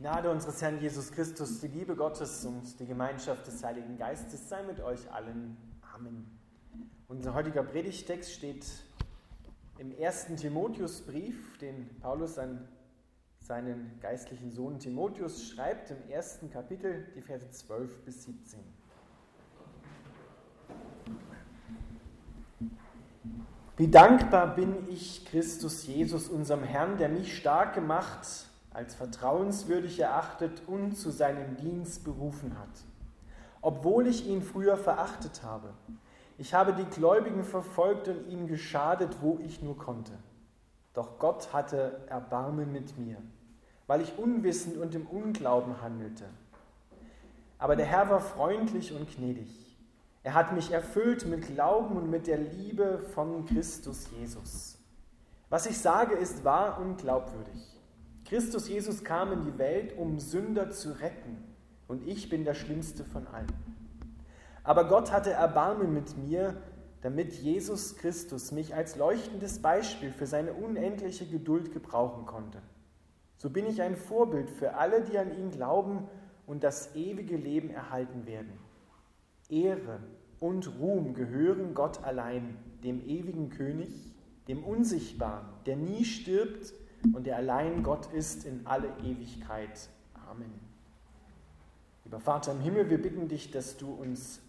Gnade unseres Herrn Jesus Christus, die Liebe Gottes und die Gemeinschaft des Heiligen Geistes sei mit euch allen. Amen. Unser heutiger Predigtext steht im ersten Timotheusbrief, den Paulus an seinen geistlichen Sohn Timotheus schreibt, im ersten Kapitel, die Verse 12 bis 17. Wie dankbar bin ich Christus Jesus, unserem Herrn, der mich stark gemacht, als vertrauenswürdig erachtet und zu seinem Dienst berufen hat. Obwohl ich ihn früher verachtet habe. Ich habe die Gläubigen verfolgt und ihnen geschadet, wo ich nur konnte. Doch Gott hatte Erbarmen mit mir, weil ich unwissend und im Unglauben handelte. Aber der Herr war freundlich und gnädig. Er hat mich erfüllt mit Glauben und mit der Liebe von Christus Jesus. Was ich sage, ist wahr und glaubwürdig. Christus Jesus kam in die Welt, um Sünder zu retten, und ich bin der schlimmste von allen. Aber Gott hatte Erbarmen mit mir, damit Jesus Christus mich als leuchtendes Beispiel für seine unendliche Geduld gebrauchen konnte. So bin ich ein Vorbild für alle, die an ihn glauben und das ewige Leben erhalten werden. Ehre und Ruhm gehören Gott allein, dem ewigen König, dem Unsichtbaren, der nie stirbt und der allein Gott ist in alle Ewigkeit. Amen. Lieber Vater im Himmel, wir bitten dich, dass du uns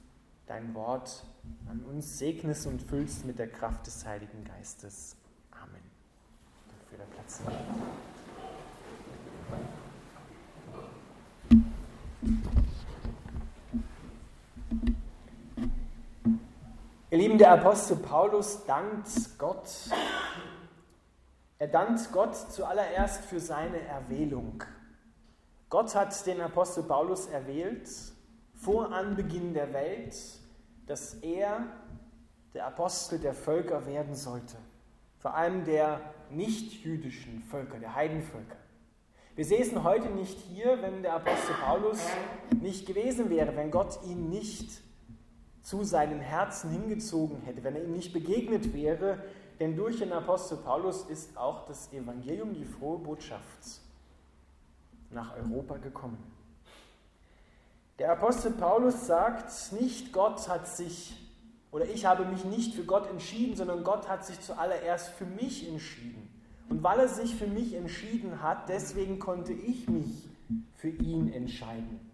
dein Wort an uns segnest und füllst mit der Kraft des Heiligen Geistes. Amen. Für der Platz. Ihr Lieben, der Apostel Paulus dankt Gott. Er dankt Gott zuallererst für seine Erwählung. Gott hat den Apostel Paulus erwählt vor Anbeginn der Welt, dass er der Apostel der Völker werden sollte, vor allem der nicht-jüdischen Völker, der Heidenvölker. Wir säßen heute nicht hier, wenn der Apostel Paulus nicht gewesen wäre, wenn Gott ihn nicht zu seinem Herzen hingezogen hätte, wenn er ihm nicht begegnet wäre, denn durch den Apostel Paulus ist auch das Evangelium, die frohe Botschaft, nach Europa gekommen. Der Apostel Paulus sagt nicht, Gott hat sich oder ich habe mich nicht für Gott entschieden, sondern Gott hat sich zuallererst für mich entschieden. Und weil er sich für mich entschieden hat, deswegen konnte ich mich für ihn entscheiden.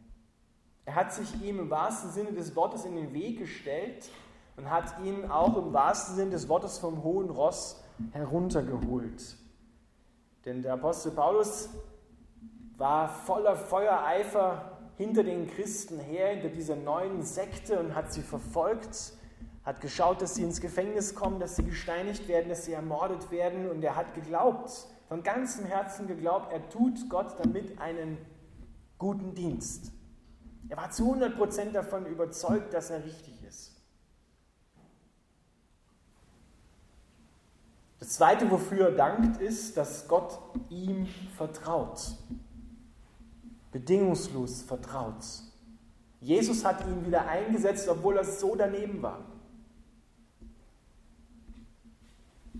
Er hat sich ihm im wahrsten Sinne des Wortes in den Weg gestellt und hat ihn auch im wahrsten Sinne des Wortes vom hohen Ross heruntergeholt. Denn der Apostel Paulus war voller Feuereifer hinter den Christen her, hinter dieser neuen Sekte und hat sie verfolgt, hat geschaut, dass sie ins Gefängnis kommen, dass sie gesteinigt werden, dass sie ermordet werden und er hat geglaubt, von ganzem Herzen geglaubt, er tut Gott damit einen guten Dienst. Er war zu 100% davon überzeugt, dass er richtig ist. Das Zweite, wofür er dankt, ist, dass Gott ihm vertraut. Bedingungslos vertraut. Jesus hat ihn wieder eingesetzt, obwohl er so daneben war.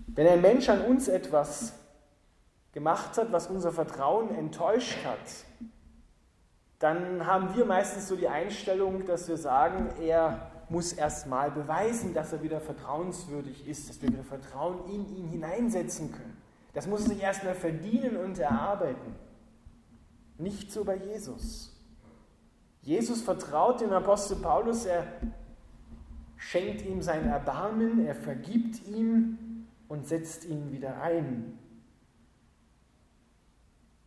Wenn ein Mensch an uns etwas gemacht hat, was unser Vertrauen enttäuscht hat, dann haben wir meistens so die Einstellung, dass wir sagen, er muss erst mal beweisen, dass er wieder vertrauenswürdig ist, dass wir wieder Vertrauen in ihn hineinsetzen können. Das muss er sich erst mal verdienen und erarbeiten. Nicht so bei Jesus. Jesus vertraut dem Apostel Paulus, er schenkt ihm sein Erbarmen, er vergibt ihm und setzt ihn wieder ein.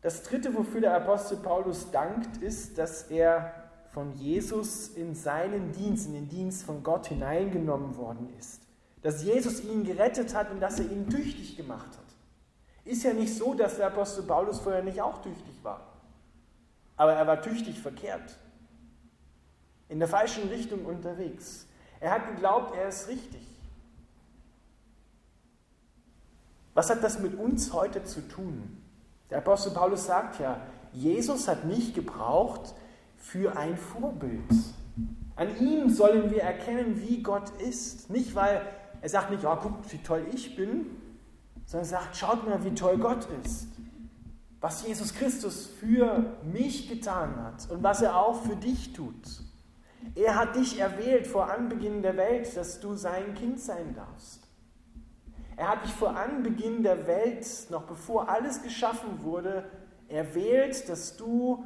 Das dritte, wofür der Apostel Paulus dankt, ist, dass er von Jesus in seinen Dienst, in den Dienst von Gott hineingenommen worden ist. Dass Jesus ihn gerettet hat und dass er ihn tüchtig gemacht hat. Ist ja nicht so, dass der Apostel Paulus vorher nicht auch tüchtig war. Aber er war tüchtig verkehrt. In der falschen Richtung unterwegs. Er hat geglaubt, er ist richtig. Was hat das mit uns heute zu tun? Der Apostel Paulus sagt ja, Jesus hat mich gebraucht für ein Vorbild. An ihm sollen wir erkennen, wie Gott ist. Nicht, weil er sagt nicht, oh, guckt, wie toll ich bin, sondern er sagt, schaut mal, wie toll Gott ist. was Jesus Christus für mich getan hat und was er auch für dich tut. Er hat dich erwählt vor Anbeginn der Welt, dass du sein Kind sein darfst. Er hat dich vor Anbeginn der Welt, noch bevor alles geschaffen wurde, erwählt, dass du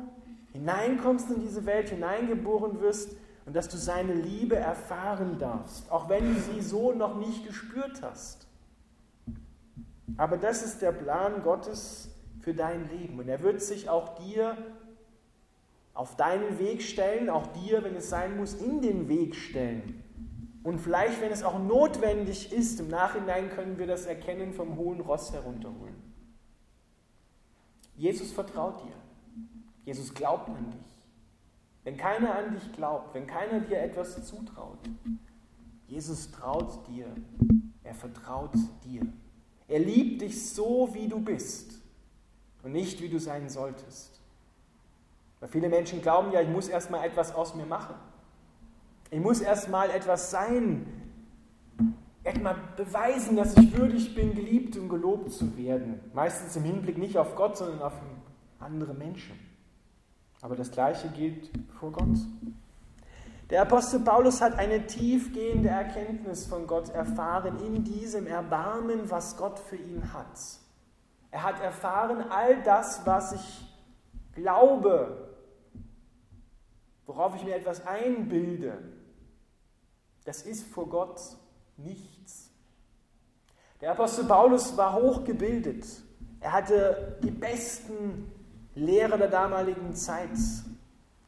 hineinkommst in diese Welt, hineingeboren wirst und dass du seine Liebe erfahren darfst, auch wenn du sie so noch nicht gespürt hast. Aber das ist der Plan Gottes für dein Leben und er wird sich auch dir auf deinen Weg stellen, auch dir, wenn es sein muss, in den Weg stellen. Und vielleicht, wenn es auch notwendig ist, im Nachhinein können wir das Erkennen vom hohen Ross herunterholen. Jesus vertraut dir. Jesus glaubt an dich. Wenn keiner an dich glaubt, wenn keiner dir etwas zutraut, Jesus traut dir. Er vertraut dir. Er liebt dich so, wie du bist und nicht, wie du sein solltest. Weil viele Menschen glauben ja, ich muss erstmal etwas aus mir machen. Ich muss erstmal etwas sein, erstmal beweisen, dass ich würdig bin, geliebt und gelobt zu werden. Meistens im Hinblick nicht auf Gott, sondern auf andere Menschen. Aber das Gleiche gilt vor Gott. Der Apostel Paulus hat eine tiefgehende Erkenntnis von Gott erfahren in diesem Erbarmen, was Gott für ihn hat. Er hat erfahren, all das, was ich glaube, worauf ich mir etwas einbilde, das ist vor Gott nichts. Der Apostel Paulus war hochgebildet. Er hatte die besten Lehrer der damaligen Zeit,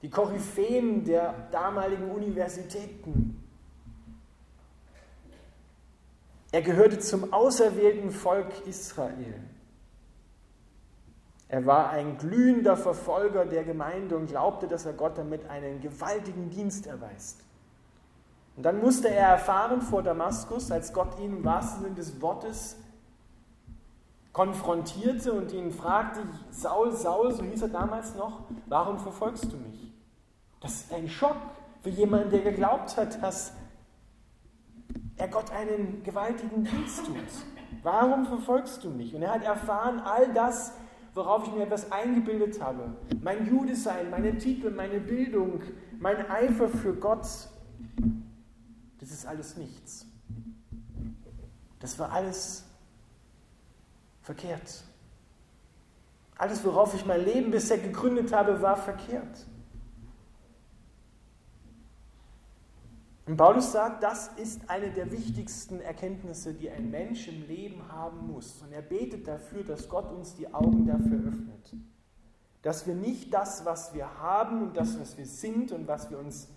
die Koryphäen der damaligen Universitäten. Er gehörte zum auserwählten Volk Israel. Er war ein glühender Verfolger der Gemeinde und glaubte, dass er Gott damit einen gewaltigen Dienst erweist. Und dann musste er erfahren vor Damaskus, als Gott ihn im wahrsten Sinne des Wortes konfrontierte und ihn fragte, Saul, Saul, so hieß er damals noch, warum verfolgst du mich? Das ist ein Schock für jemanden, der geglaubt hat, dass er Gott einen gewaltigen Dienst tut. Warum verfolgst du mich? Und er hat erfahren, all das worauf ich mir etwas eingebildet habe. Mein Judesein, meine Titel, meine Bildung, mein Eifer für Gott, das ist alles nichts. Das war alles verkehrt. Alles, worauf ich mein Leben bisher gegründet habe, war verkehrt. Und Paulus sagt, das ist eine der wichtigsten Erkenntnisse, die ein Mensch im Leben haben muss. Und er betet dafür, dass Gott uns die Augen dafür öffnet. Dass wir nicht das, was wir haben und das, was wir sind und was wir uns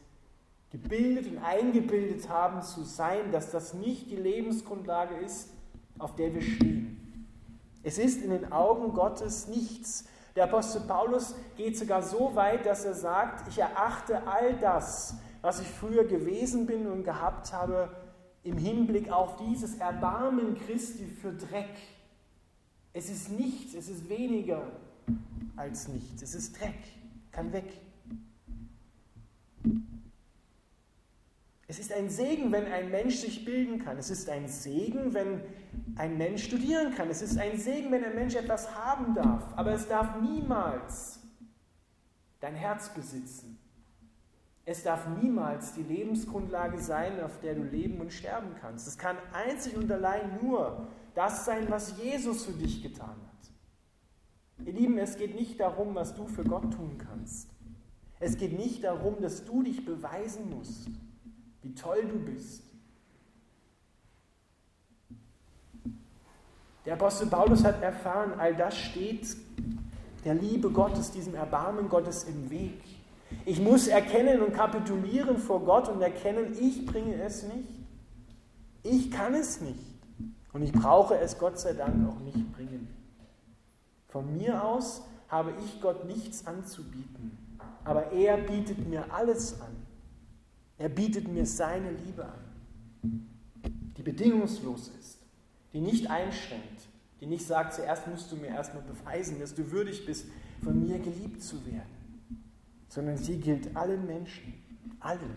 gebildet und eingebildet haben zu sein, dass das nicht die Lebensgrundlage ist, auf der wir stehen. Es ist in den Augen Gottes nichts. Der Apostel Paulus geht sogar so weit, dass er sagt, ich erachte all das, was ich früher gewesen bin und gehabt habe, im Hinblick auf dieses Erbarmen Christi für Dreck. Es ist nichts, es ist weniger als nichts, es ist Dreck, kann weg. Es ist ein Segen, wenn ein Mensch sich bilden kann. Es ist ein Segen, wenn ein Mensch studieren kann. Es ist ein Segen, wenn ein Mensch etwas haben darf. Aber es darf niemals dein Herz besitzen. Es darf niemals die Lebensgrundlage sein, auf der du leben und sterben kannst. Es kann einzig und allein nur das sein, was Jesus für dich getan hat. Ihr Lieben, es geht nicht darum, was du für Gott tun kannst. Es geht nicht darum, dass du dich beweisen musst, wie toll du bist. Der Apostel Paulus hat erfahren, all das steht der Liebe Gottes, diesem Erbarmen Gottes im Weg. Ich muss erkennen und kapitulieren vor Gott und erkennen, ich bringe es nicht. Ich kann es nicht. Und ich brauche es Gott sei Dank auch nicht bringen. Von mir aus habe ich Gott nichts anzubieten, aber er bietet mir alles an. Er bietet mir seine Liebe an, die bedingungslos ist, die nicht einschränkt, die nicht sagt, zuerst musst du mir erstmal beweisen, dass du würdig bist, von mir geliebt zu werden sondern sie gilt allen Menschen, allen,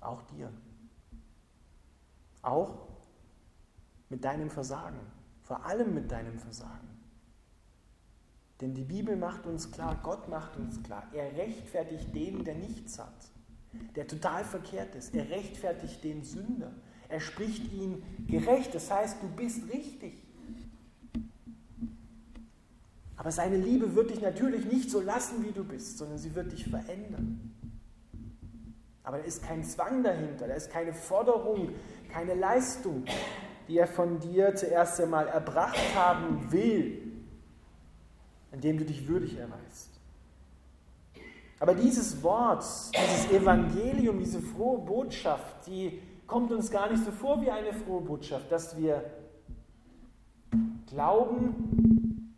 auch dir, auch mit deinem Versagen, vor allem mit deinem Versagen. Denn die Bibel macht uns klar, Gott macht uns klar, er rechtfertigt den, der nichts hat, der total verkehrt ist. Er rechtfertigt den Sünder. Er spricht ihn gerecht, das heißt, du bist richtig. Aber seine Liebe wird dich natürlich nicht so lassen, wie du bist, sondern sie wird dich verändern. Aber da ist kein Zwang dahinter, da ist keine Forderung, keine Leistung, die er von dir zuerst einmal erbracht haben will, indem du dich würdig erweist. Aber dieses Wort, dieses Evangelium, diese frohe Botschaft, die kommt uns gar nicht so vor wie eine frohe Botschaft, dass wir glauben,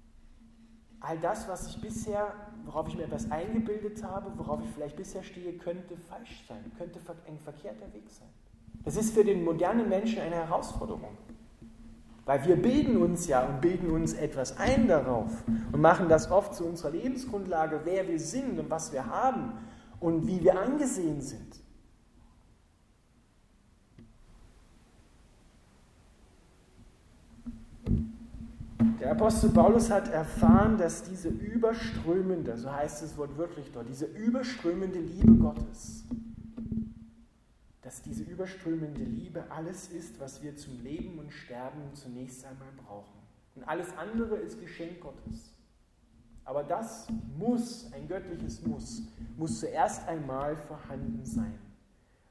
all das, was ich bisher, worauf ich mir etwas eingebildet habe, worauf ich vielleicht bisher stehe, könnte falsch sein, könnte ein verkehrter Weg sein. Das ist für den modernen Menschen eine Herausforderung. Weil wir bilden uns ja und bilden uns etwas ein darauf und machen das oft zu unserer Lebensgrundlage, wer wir sind und was wir haben und wie wir angesehen sind. Der Apostel Paulus hat erfahren, dass diese überströmende, so heißt es wortwörtlich dort, diese überströmende Liebe Gottes, dass diese überströmende Liebe alles ist, was wir zum Leben und Sterben zunächst einmal brauchen. Und alles andere ist Geschenk Gottes. Aber das muss, ein göttliches Muss, muss zuerst einmal vorhanden sein.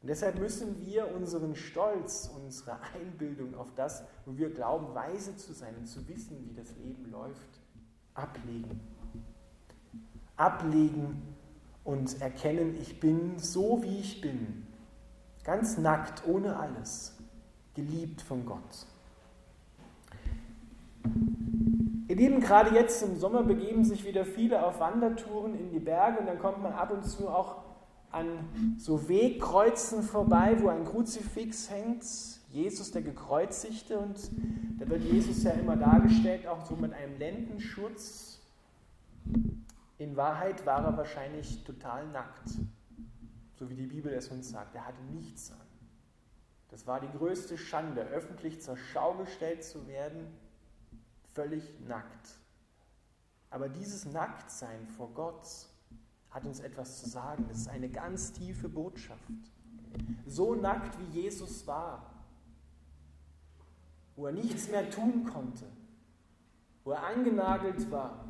Und deshalb müssen wir unseren Stolz, unsere Einbildung auf das, wo wir glauben, weise zu sein und zu wissen, wie das Leben läuft, ablegen. Ablegen und erkennen, ich bin so, wie ich bin, ganz nackt, ohne alles, geliebt von Gott. Ihr Lieben, gerade jetzt im Sommer begeben sich wieder viele auf Wandertouren in die Berge und dann kommt man ab und zu auch an so Wegkreuzen vorbei, wo ein Kruzifix hängt, Jesus der Gekreuzigte und da wird Jesus ja immer dargestellt, auch so mit einem Lendenschutz. In Wahrheit war er wahrscheinlich total nackt, so wie die Bibel es uns sagt. Er hatte nichts an. Das war die größte Schande, öffentlich zur Schau gestellt zu werden, völlig nackt. Aber dieses Nacktsein vor Gott, hat uns etwas zu sagen. Das ist eine ganz tiefe Botschaft. So nackt wie Jesus war, wo er nichts mehr tun konnte, wo er angenagelt war,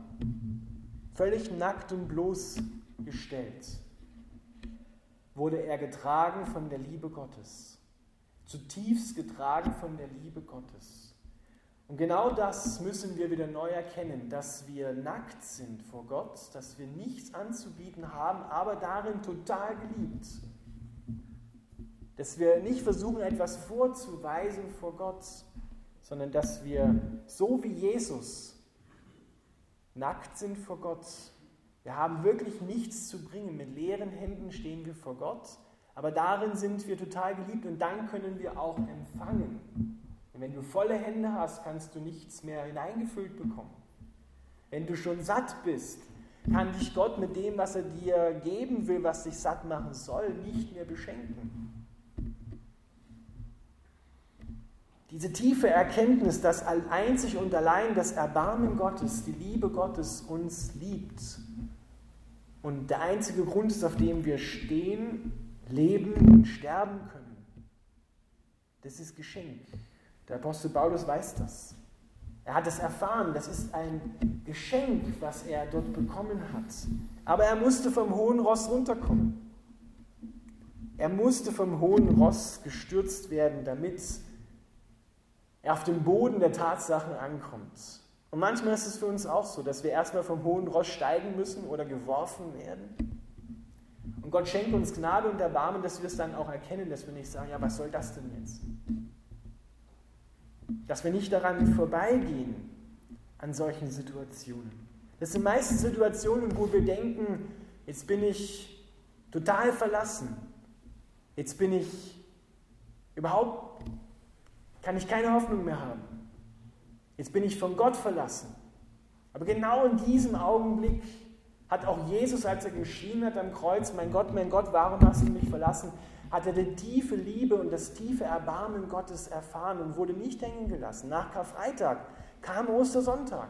völlig nackt und bloßgestellt, wurde er getragen von der Liebe Gottes, zutiefst getragen von der Liebe Gottes. Und genau das müssen wir wieder neu erkennen, dass wir nackt sind vor Gott, dass wir nichts anzubieten haben, aber darin total geliebt. Dass wir nicht versuchen, etwas vorzuweisen vor Gott, sondern dass wir so wie Jesus nackt sind vor Gott. Wir haben wirklich nichts zu bringen. Mit leeren Händen stehen wir vor Gott, aber darin sind wir total geliebt und dann können wir auch empfangen und wenn du volle Hände hast, kannst du nichts mehr hineingefüllt bekommen. Wenn du schon satt bist, kann dich Gott mit dem, was er dir geben will, was dich satt machen soll, nicht mehr beschenken. Diese tiefe Erkenntnis, dass einzig und allein das Erbarmen Gottes, die Liebe Gottes uns liebt und der einzige Grund ist, auf dem wir stehen, leben und sterben können, das ist Geschenk. Der Apostel Paulus weiß das. Er hat es erfahren, das ist ein Geschenk, was er dort bekommen hat. Aber er musste vom hohen Ross runterkommen. Er musste vom hohen Ross gestürzt werden, damit er auf dem Boden der Tatsachen ankommt. Und manchmal ist es für uns auch so, dass wir erstmal vom hohen Ross steigen müssen oder geworfen werden. Und Gott schenkt uns Gnade und Erbarmen, dass wir es dann auch erkennen, dass wir nicht sagen, ja, was soll das denn jetzt? dass wir nicht daran vorbeigehen an solchen Situationen. Das sind meistens Situationen, wo wir denken, jetzt bin ich total verlassen, jetzt bin ich überhaupt, kann ich keine Hoffnung mehr haben, jetzt bin ich von Gott verlassen. Aber genau in diesem Augenblick hat auch Jesus, als er geschrien hat am Kreuz, mein Gott, mein Gott, warum hast du mich verlassen, hat er die tiefe Liebe und das tiefe Erbarmen Gottes erfahren und wurde nicht hängen gelassen. Nach Karfreitag kam Ostersonntag.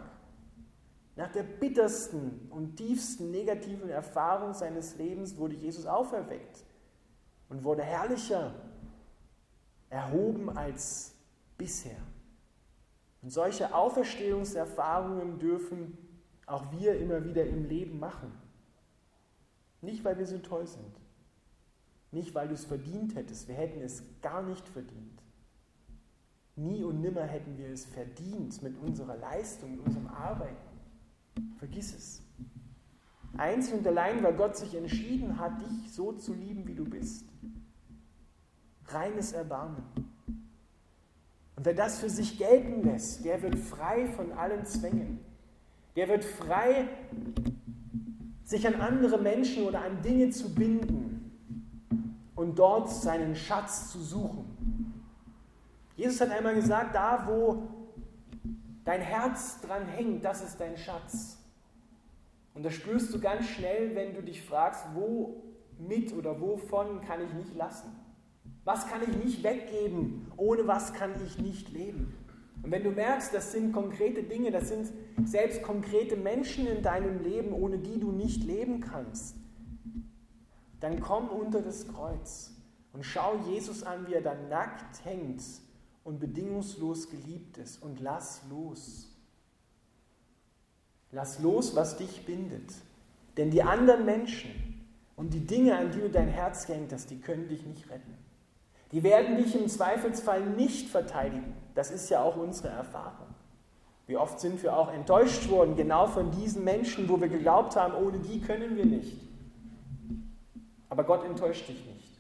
Nach der bittersten und tiefsten negativen Erfahrung seines Lebens wurde Jesus auferweckt und wurde herrlicher erhoben als bisher. Und solche Auferstehungserfahrungen dürfen auch wir immer wieder im Leben machen. Nicht, weil wir so toll sind. Nicht, weil du es verdient hättest. Wir hätten es gar nicht verdient. Nie und nimmer hätten wir es verdient mit unserer Leistung, mit unserem Arbeiten. Vergiss es. Einzig und allein, weil Gott sich entschieden hat, dich so zu lieben, wie du bist. Reines Erbarmen. Und wer das für sich gelten lässt, der wird frei von allen Zwängen. Der wird frei, sich an andere Menschen oder an Dinge zu binden und dort seinen Schatz zu suchen. Jesus hat einmal gesagt, da wo dein Herz dran hängt, das ist dein Schatz. Und das spürst du ganz schnell, wenn du dich fragst, wo mit oder wovon kann ich nicht lassen? Was kann ich nicht weggeben? Ohne was kann ich nicht leben? Und wenn du merkst, das sind konkrete Dinge, das sind selbst konkrete Menschen in deinem Leben, ohne die du nicht leben kannst, dann komm unter das Kreuz und schau Jesus an, wie er da nackt hängt und bedingungslos geliebt ist und lass los. Lass los, was dich bindet. Denn die anderen Menschen und die Dinge, an die du dein Herz hängt hast, die können dich nicht retten. Die werden dich im Zweifelsfall nicht verteidigen. Das ist ja auch unsere Erfahrung. Wie oft sind wir auch enttäuscht worden, genau von diesen Menschen, wo wir geglaubt haben, ohne die können wir nicht. Aber Gott enttäuscht dich nicht,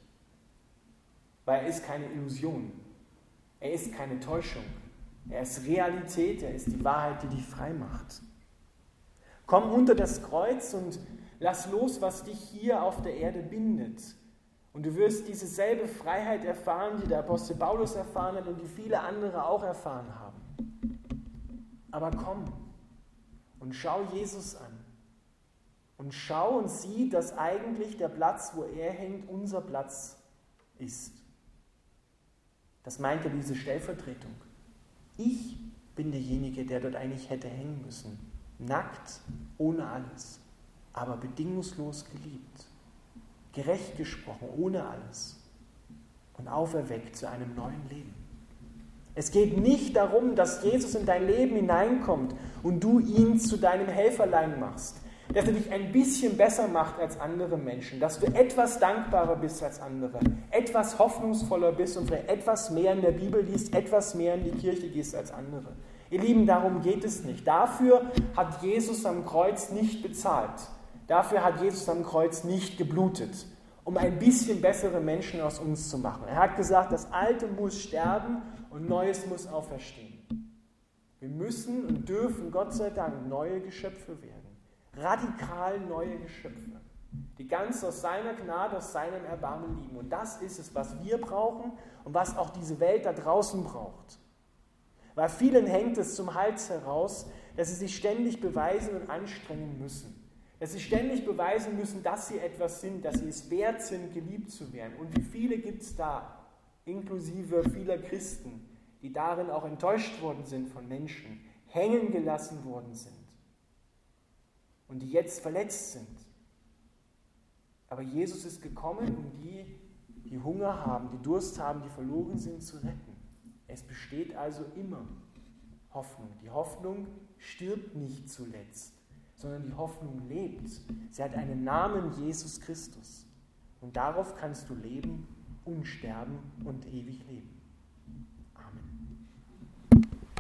weil er ist keine Illusion, er ist keine Täuschung, er ist Realität, er ist die Wahrheit, die dich frei macht. Komm unter das Kreuz und lass los, was dich hier auf der Erde bindet. Und du wirst diese selbe Freiheit erfahren, die der Apostel Paulus erfahren hat und die viele andere auch erfahren haben. Aber komm und schau Jesus an. Und schau und sieh, dass eigentlich der Platz, wo er hängt, unser Platz ist. Das meinte diese Stellvertretung. Ich bin derjenige, der dort eigentlich hätte hängen müssen. Nackt, ohne alles, aber bedingungslos geliebt gerecht gesprochen, ohne alles und auferweckt zu einem neuen Leben. Es geht nicht darum, dass Jesus in dein Leben hineinkommt und du ihn zu deinem Helferlein machst, dass er dich ein bisschen besser macht als andere Menschen, dass du etwas dankbarer bist als andere, etwas hoffnungsvoller bist und vielleicht etwas mehr in der Bibel liest, etwas mehr in die Kirche gehst als andere. Ihr Lieben, darum geht es nicht. Dafür hat Jesus am Kreuz nicht bezahlt. Dafür hat Jesus am Kreuz nicht geblutet, um ein bisschen bessere Menschen aus uns zu machen. Er hat gesagt, das Alte muss sterben und Neues muss auferstehen. Wir müssen und dürfen Gott sei Dank neue Geschöpfe werden. Radikal neue Geschöpfe, die ganz aus seiner Gnade, aus seinem Erbarmen lieben. Und das ist es, was wir brauchen und was auch diese Welt da draußen braucht. Weil vielen hängt es zum Hals heraus, dass sie sich ständig beweisen und anstrengen müssen. Dass sie ständig beweisen müssen, dass sie etwas sind, dass sie es wert sind, geliebt zu werden. Und wie viele gibt es da, inklusive vieler Christen, die darin auch enttäuscht worden sind von Menschen, hängen gelassen worden sind und die jetzt verletzt sind. Aber Jesus ist gekommen, um die, die Hunger haben, die Durst haben, die verloren sind, zu retten. Es besteht also immer Hoffnung. Die Hoffnung stirbt nicht zuletzt sondern die Hoffnung lebt. Sie hat einen Namen Jesus Christus. Und darauf kannst du leben, unsterben und ewig leben.